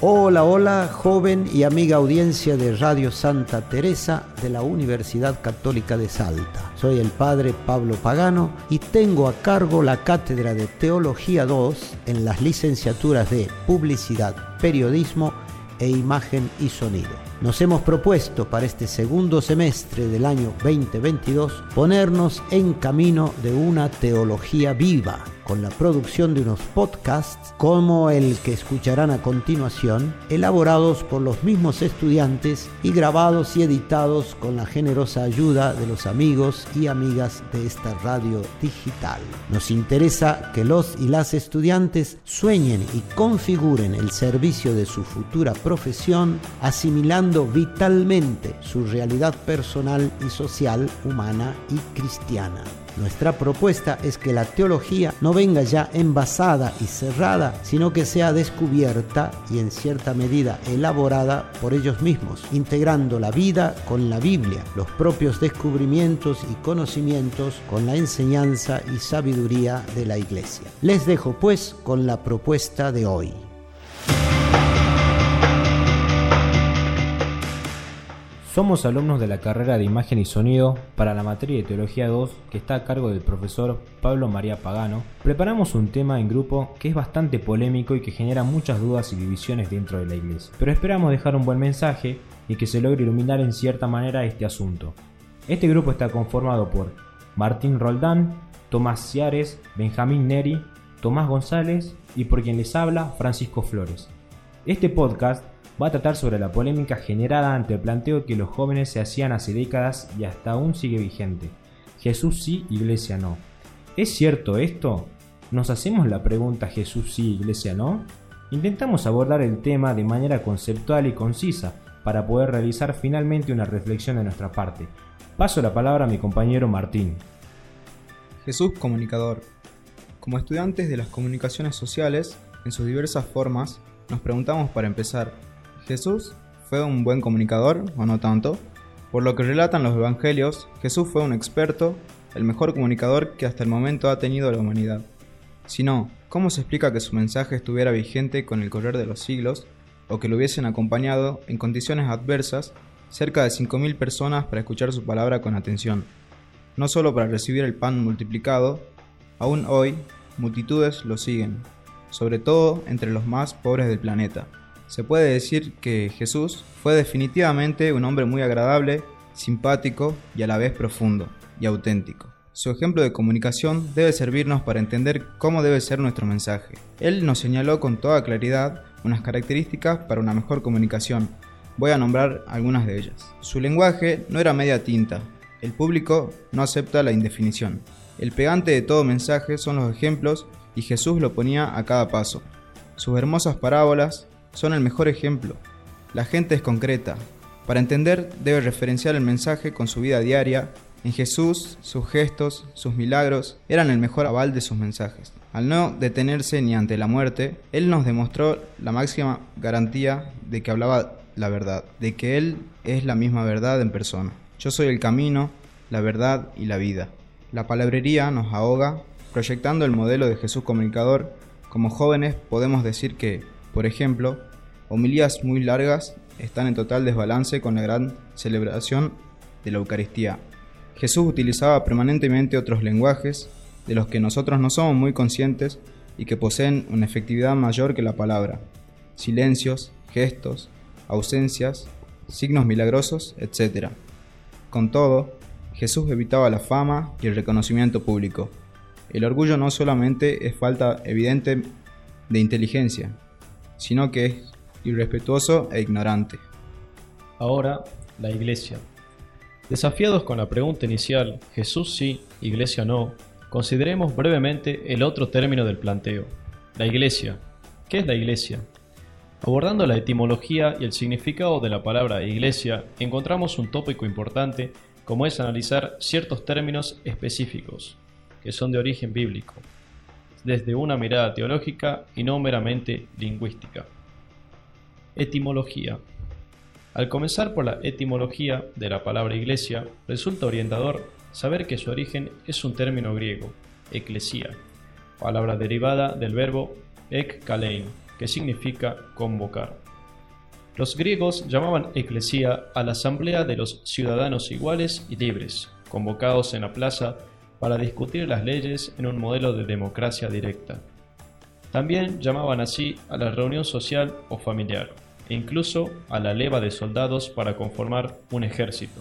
Hola, hola, joven y amiga audiencia de Radio Santa Teresa de la Universidad Católica de Salta. Soy el padre Pablo Pagano y tengo a cargo la cátedra de Teología 2 en las licenciaturas de Publicidad, Periodismo e Imagen y Sonido nos hemos propuesto para este segundo semestre del año 2022 ponernos en camino de una teología viva con la producción de unos podcasts como el que escucharán a continuación, elaborados por los mismos estudiantes y grabados y editados con la generosa ayuda de los amigos y amigas de esta radio digital. Nos interesa que los y las estudiantes sueñen y configuren el servicio de su futura profesión, asimilando vitalmente su realidad personal y social, humana y cristiana. Nuestra propuesta es que la teología no venga ya envasada y cerrada, sino que sea descubierta y en cierta medida elaborada por ellos mismos, integrando la vida con la Biblia, los propios descubrimientos y conocimientos con la enseñanza y sabiduría de la Iglesia. Les dejo pues con la propuesta de hoy. Somos alumnos de la carrera de Imagen y Sonido para la materia de Teología 2 que está a cargo del profesor Pablo María Pagano. Preparamos un tema en grupo que es bastante polémico y que genera muchas dudas y divisiones dentro de la iglesia. Pero esperamos dejar un buen mensaje y que se logre iluminar en cierta manera este asunto. Este grupo está conformado por Martín Roldán, Tomás Ciares, Benjamín Neri, Tomás González y por quien les habla Francisco Flores. Este podcast va a tratar sobre la polémica generada ante el planteo que los jóvenes se hacían hace décadas y hasta aún sigue vigente. Jesús sí, iglesia no. ¿Es cierto esto? ¿Nos hacemos la pregunta Jesús sí, iglesia no? Intentamos abordar el tema de manera conceptual y concisa para poder realizar finalmente una reflexión de nuestra parte. Paso la palabra a mi compañero Martín. Jesús comunicador. Como estudiantes de las comunicaciones sociales, en sus diversas formas, nos preguntamos para empezar, ¿Jesús fue un buen comunicador o no tanto? Por lo que relatan los evangelios, Jesús fue un experto, el mejor comunicador que hasta el momento ha tenido la humanidad. Si no, ¿cómo se explica que su mensaje estuviera vigente con el correr de los siglos o que lo hubiesen acompañado en condiciones adversas cerca de 5.000 personas para escuchar su palabra con atención? No solo para recibir el pan multiplicado, aún hoy multitudes lo siguen, sobre todo entre los más pobres del planeta. Se puede decir que Jesús fue definitivamente un hombre muy agradable, simpático y a la vez profundo y auténtico. Su ejemplo de comunicación debe servirnos para entender cómo debe ser nuestro mensaje. Él nos señaló con toda claridad unas características para una mejor comunicación. Voy a nombrar algunas de ellas. Su lenguaje no era media tinta. El público no acepta la indefinición. El pegante de todo mensaje son los ejemplos y Jesús lo ponía a cada paso. Sus hermosas parábolas, son el mejor ejemplo. La gente es concreta. Para entender debe referenciar el mensaje con su vida diaria. En Jesús, sus gestos, sus milagros eran el mejor aval de sus mensajes. Al no detenerse ni ante la muerte, Él nos demostró la máxima garantía de que hablaba la verdad, de que Él es la misma verdad en persona. Yo soy el camino, la verdad y la vida. La palabrería nos ahoga, proyectando el modelo de Jesús comunicador. Como jóvenes podemos decir que, por ejemplo, Homilías muy largas están en total desbalance con la gran celebración de la Eucaristía. Jesús utilizaba permanentemente otros lenguajes de los que nosotros no somos muy conscientes y que poseen una efectividad mayor que la palabra. Silencios, gestos, ausencias, signos milagrosos, etc. Con todo, Jesús evitaba la fama y el reconocimiento público. El orgullo no solamente es falta evidente de inteligencia, sino que es irrespetuoso e ignorante. Ahora, la Iglesia. Desafiados con la pregunta inicial, Jesús sí, Iglesia no, consideremos brevemente el otro término del planteo, la Iglesia. ¿Qué es la Iglesia? Abordando la etimología y el significado de la palabra Iglesia, encontramos un tópico importante como es analizar ciertos términos específicos, que son de origen bíblico, desde una mirada teológica y no meramente lingüística. Etimología. Al comenzar por la etimología de la palabra iglesia, resulta orientador saber que su origen es un término griego, eclesia, palabra derivada del verbo ek kalein, que significa convocar. Los griegos llamaban eclesía a la asamblea de los ciudadanos iguales y libres, convocados en la plaza para discutir las leyes en un modelo de democracia directa. También llamaban así a la reunión social o familiar, e incluso a la leva de soldados para conformar un ejército.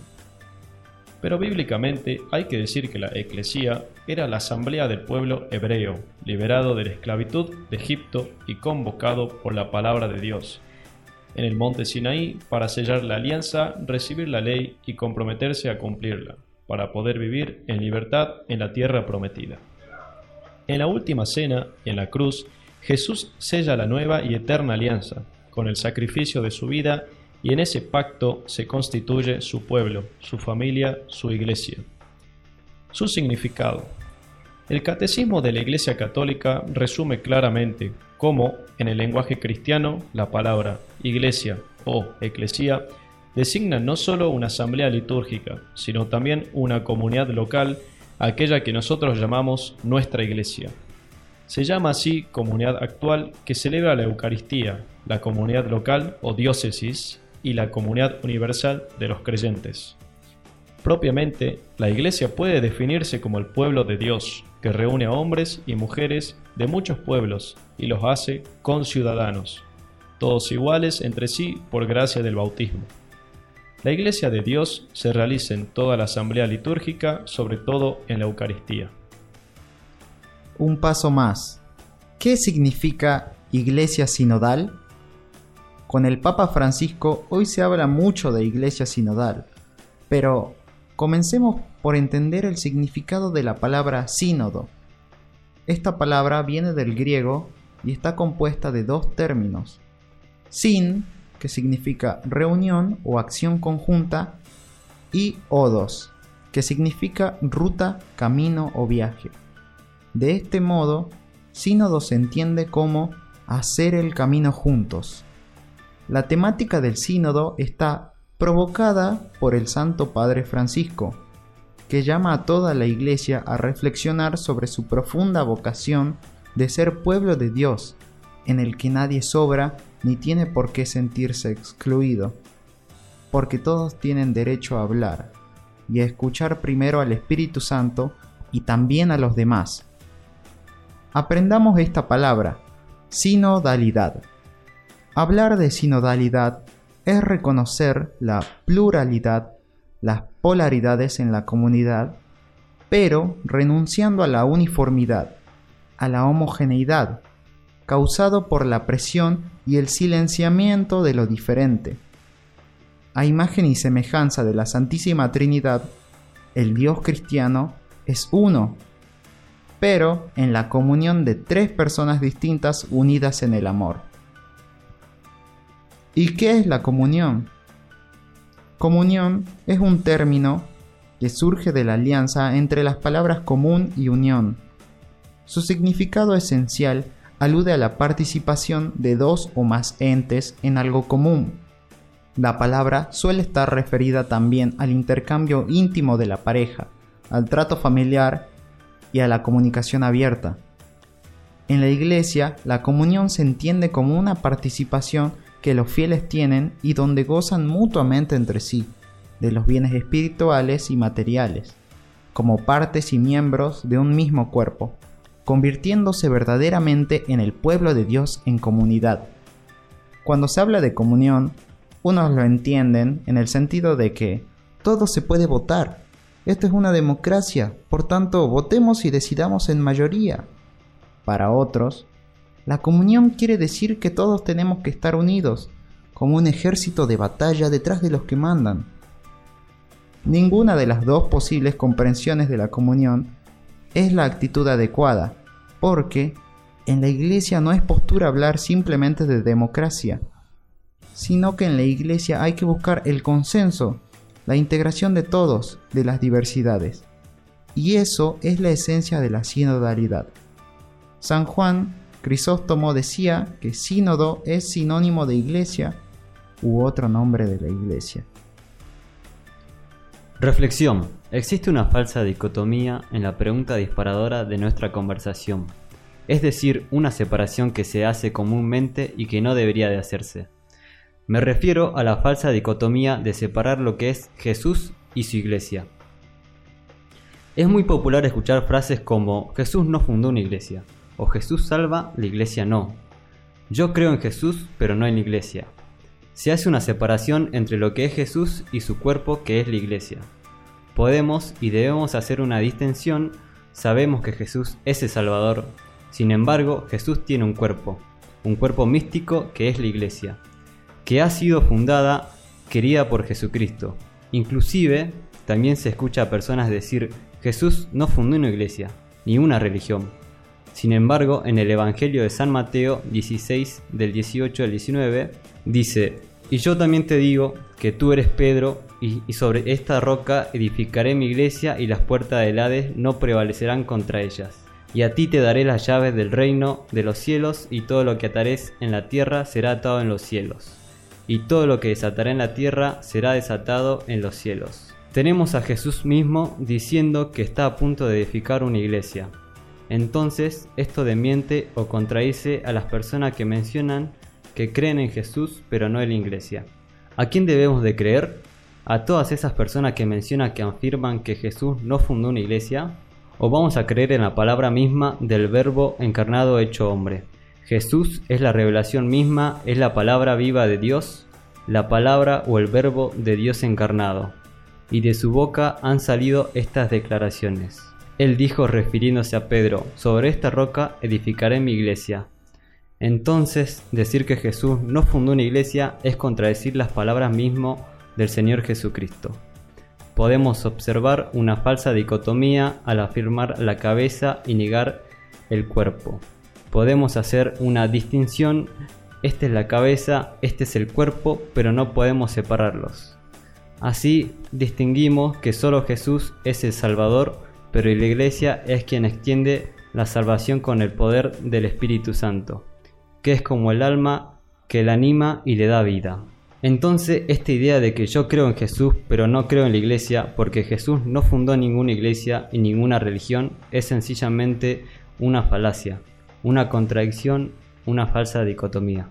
Pero bíblicamente hay que decir que la eclesía era la asamblea del pueblo hebreo, liberado de la esclavitud de Egipto y convocado por la palabra de Dios en el monte Sinaí para sellar la alianza, recibir la ley y comprometerse a cumplirla, para poder vivir en libertad en la tierra prometida. En la última cena, en la cruz, Jesús sella la nueva y eterna alianza, con el sacrificio de su vida, y en ese pacto se constituye su pueblo, su familia, su iglesia. Su significado. El catecismo de la Iglesia Católica resume claramente cómo, en el lenguaje cristiano, la palabra iglesia o eclesía designa no solo una asamblea litúrgica, sino también una comunidad local, aquella que nosotros llamamos nuestra iglesia. Se llama así comunidad actual que celebra la Eucaristía, la comunidad local o diócesis y la comunidad universal de los creyentes. Propiamente, la Iglesia puede definirse como el pueblo de Dios, que reúne a hombres y mujeres de muchos pueblos y los hace conciudadanos, todos iguales entre sí por gracia del bautismo. La Iglesia de Dios se realiza en toda la asamblea litúrgica, sobre todo en la Eucaristía. Un paso más. ¿Qué significa Iglesia sinodal? Con el Papa Francisco hoy se habla mucho de Iglesia sinodal, pero comencemos por entender el significado de la palabra sínodo. Esta palabra viene del griego y está compuesta de dos términos. Sin, que significa reunión o acción conjunta, y odos, que significa ruta, camino o viaje. De este modo, sínodo se entiende como hacer el camino juntos. La temática del sínodo está provocada por el Santo Padre Francisco, que llama a toda la Iglesia a reflexionar sobre su profunda vocación de ser pueblo de Dios, en el que nadie sobra ni tiene por qué sentirse excluido, porque todos tienen derecho a hablar y a escuchar primero al Espíritu Santo y también a los demás. Aprendamos esta palabra, sinodalidad. Hablar de sinodalidad es reconocer la pluralidad, las polaridades en la comunidad, pero renunciando a la uniformidad, a la homogeneidad, causado por la presión y el silenciamiento de lo diferente. A imagen y semejanza de la Santísima Trinidad, el Dios cristiano es uno, pero en la comunión de tres personas distintas unidas en el amor. ¿Y qué es la comunión? Comunión es un término que surge de la alianza entre las palabras común y unión. Su significado esencial alude a la participación de dos o más entes en algo común. La palabra suele estar referida también al intercambio íntimo de la pareja, al trato familiar y a la comunicación abierta. En la iglesia, la comunión se entiende como una participación que los fieles tienen y donde gozan mutuamente entre sí de los bienes espirituales y materiales, como partes y miembros de un mismo cuerpo, convirtiéndose verdaderamente en el pueblo de Dios en comunidad. Cuando se habla de comunión, unos lo entienden en el sentido de que todo se puede votar. Esto es una democracia, por tanto votemos y decidamos en mayoría. Para otros, la comunión quiere decir que todos tenemos que estar unidos, como un ejército de batalla detrás de los que mandan. Ninguna de las dos posibles comprensiones de la comunión es la actitud adecuada, porque en la iglesia no es postura hablar simplemente de democracia, sino que en la iglesia hay que buscar el consenso, la integración de todos, de las diversidades. Y eso es la esencia de la sinodalidad. San Juan Crisóstomo decía que sínodo es sinónimo de iglesia u otro nombre de la iglesia. Reflexión. Existe una falsa dicotomía en la pregunta disparadora de nuestra conversación, es decir, una separación que se hace comúnmente y que no debería de hacerse. Me refiero a la falsa dicotomía de separar lo que es Jesús y su iglesia. Es muy popular escuchar frases como Jesús no fundó una iglesia o Jesús salva, la iglesia no. Yo creo en Jesús, pero no en la iglesia. Se hace una separación entre lo que es Jesús y su cuerpo que es la iglesia. Podemos y debemos hacer una distinción, sabemos que Jesús es el Salvador, sin embargo Jesús tiene un cuerpo, un cuerpo místico que es la iglesia, que ha sido fundada, querida por Jesucristo. Inclusive, también se escucha a personas decir, Jesús no fundó una iglesia, ni una religión. Sin embargo, en el Evangelio de San Mateo 16, del 18 al 19, dice, Y yo también te digo que tú eres Pedro, y, sobre esta roca edificaré mi iglesia, y las puertas del Hades no prevalecerán contra ellas. Y a ti te daré las llaves del reino de los cielos, y todo lo que atares en la tierra será atado en los cielos. Y todo lo que desataré en la tierra será desatado en los cielos. Tenemos a Jesús mismo diciendo que está a punto de edificar una iglesia. Entonces, esto demiente o contradice a las personas que mencionan que creen en Jesús pero no en la iglesia. ¿A quién debemos de creer? ¿A todas esas personas que mencionan que afirman que Jesús no fundó una iglesia? ¿O vamos a creer en la palabra misma del verbo encarnado hecho hombre? Jesús es la revelación misma, es la palabra viva de Dios, la palabra o el verbo de Dios encarnado. Y de su boca han salido estas declaraciones. Él dijo refiriéndose a Pedro, sobre esta roca edificaré mi iglesia. Entonces, decir que Jesús no fundó una iglesia es contradecir las palabras mismo del Señor Jesucristo. Podemos observar una falsa dicotomía al afirmar la cabeza y negar el cuerpo. Podemos hacer una distinción, esta es la cabeza, este es el cuerpo, pero no podemos separarlos. Así distinguimos que solo Jesús es el Salvador, pero la Iglesia es quien extiende la salvación con el poder del Espíritu Santo, que es como el alma que la anima y le da vida. Entonces, esta idea de que yo creo en Jesús, pero no creo en la iglesia, porque Jesús no fundó ninguna iglesia y ninguna religión, es sencillamente una falacia, una contradicción, una falsa dicotomía.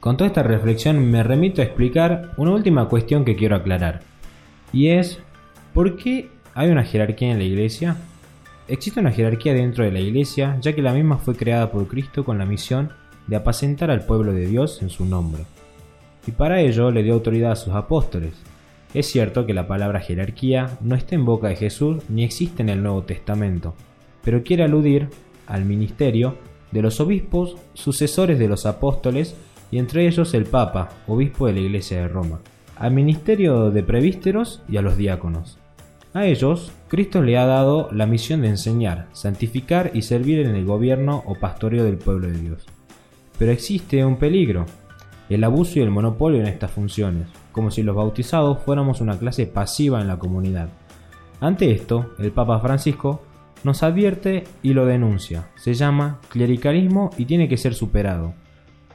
Con toda esta reflexión me remito a explicar una última cuestión que quiero aclarar. Y es, ¿por qué hay una jerarquía en la iglesia? Existe una jerarquía dentro de la iglesia, ya que la misma fue creada por Cristo con la misión de apacentar al pueblo de Dios en su nombre. Y para ello le dio autoridad a sus apóstoles. Es cierto que la palabra jerarquía no está en boca de Jesús ni existe en el Nuevo Testamento, pero quiere aludir al ministerio de los obispos sucesores de los apóstoles y entre ellos el Papa, obispo de la Iglesia de Roma, al ministerio de prevísteros y a los diáconos. A ellos, Cristo le ha dado la misión de enseñar, santificar y servir en el gobierno o pastoreo del pueblo de Dios. Pero existe un peligro, el abuso y el monopolio en estas funciones, como si los bautizados fuéramos una clase pasiva en la comunidad. Ante esto, el Papa Francisco nos advierte y lo denuncia. Se llama clericalismo y tiene que ser superado.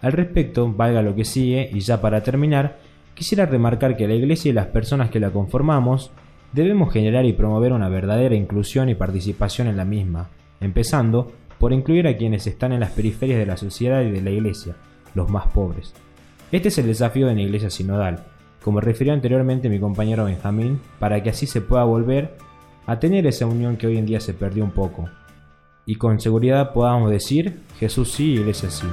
Al respecto, valga lo que sigue, y ya para terminar, quisiera remarcar que la Iglesia y las personas que la conformamos debemos generar y promover una verdadera inclusión y participación en la misma, empezando por incluir a quienes están en las periferias de la sociedad y de la Iglesia, los más pobres. Este es el desafío de la Iglesia Sinodal, como refirió anteriormente mi compañero Benjamín, para que así se pueda volver a tener esa unión que hoy en día se perdió un poco. Y con seguridad podamos decir, Jesús sí, Iglesia sí.